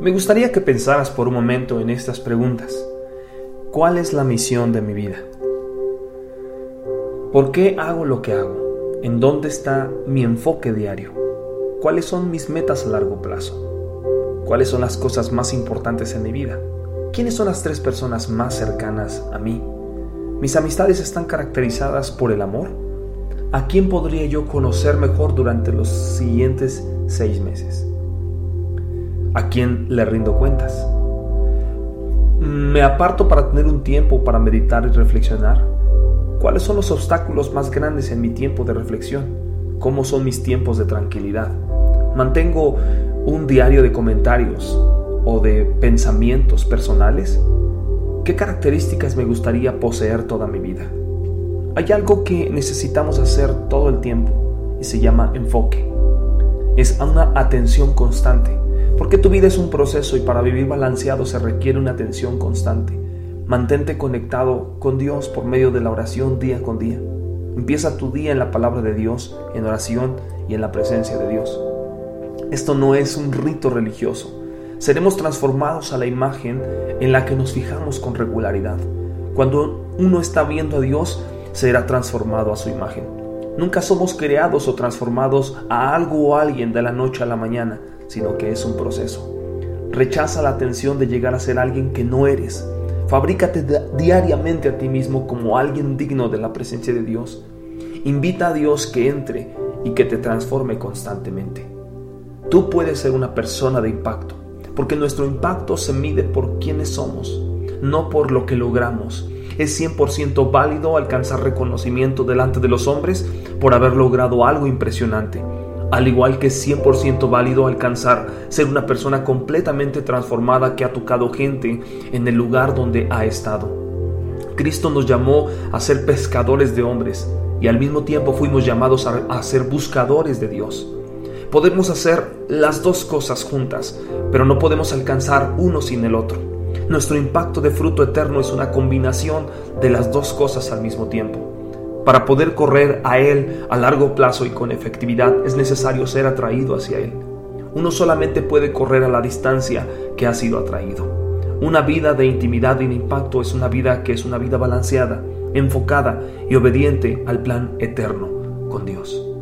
Me gustaría que pensaras por un momento en estas preguntas. ¿Cuál es la misión de mi vida? ¿Por qué hago lo que hago? ¿En dónde está mi enfoque diario? ¿Cuáles son mis metas a largo plazo? ¿Cuáles son las cosas más importantes en mi vida? ¿Quiénes son las tres personas más cercanas a mí? ¿Mis amistades están caracterizadas por el amor? ¿A quién podría yo conocer mejor durante los siguientes seis meses? ¿A quién le rindo cuentas? ¿Me aparto para tener un tiempo para meditar y reflexionar? ¿Cuáles son los obstáculos más grandes en mi tiempo de reflexión? ¿Cómo son mis tiempos de tranquilidad? ¿Mantengo un diario de comentarios o de pensamientos personales? ¿Qué características me gustaría poseer toda mi vida? Hay algo que necesitamos hacer todo el tiempo y se llama enfoque. Es una atención constante, porque tu vida es un proceso y para vivir balanceado se requiere una atención constante. Mantente conectado con Dios por medio de la oración día con día. Empieza tu día en la palabra de Dios, en oración y en la presencia de Dios. Esto no es un rito religioso, seremos transformados a la imagen en la que nos fijamos con regularidad. Cuando uno está viendo a Dios, será transformado a su imagen. Nunca somos creados o transformados a algo o alguien de la noche a la mañana, sino que es un proceso. Rechaza la atención de llegar a ser alguien que no eres. Fabrícate diariamente a ti mismo como alguien digno de la presencia de Dios. Invita a Dios que entre y que te transforme constantemente. Tú puedes ser una persona de impacto porque nuestro impacto se mide por quiénes somos, no por lo que logramos. Es 100% válido alcanzar reconocimiento delante de los hombres por haber logrado algo impresionante, al igual que es 100% válido alcanzar ser una persona completamente transformada que ha tocado gente en el lugar donde ha estado. Cristo nos llamó a ser pescadores de hombres y al mismo tiempo fuimos llamados a, a ser buscadores de Dios. Podemos hacer las dos cosas juntas, pero no podemos alcanzar uno sin el otro. Nuestro impacto de fruto eterno es una combinación de las dos cosas al mismo tiempo. Para poder correr a Él a largo plazo y con efectividad es necesario ser atraído hacia Él. Uno solamente puede correr a la distancia que ha sido atraído. Una vida de intimidad y de impacto es una vida que es una vida balanceada, enfocada y obediente al plan eterno con Dios.